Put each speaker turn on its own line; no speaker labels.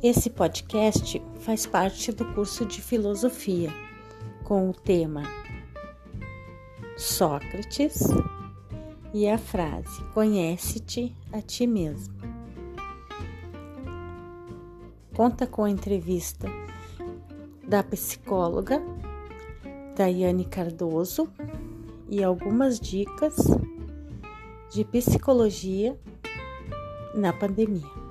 Esse podcast faz parte do curso de filosofia com o tema Sócrates e a frase Conhece-te a ti mesmo. Conta com a entrevista da psicóloga Daiane Cardoso e algumas dicas de psicologia na pandemia.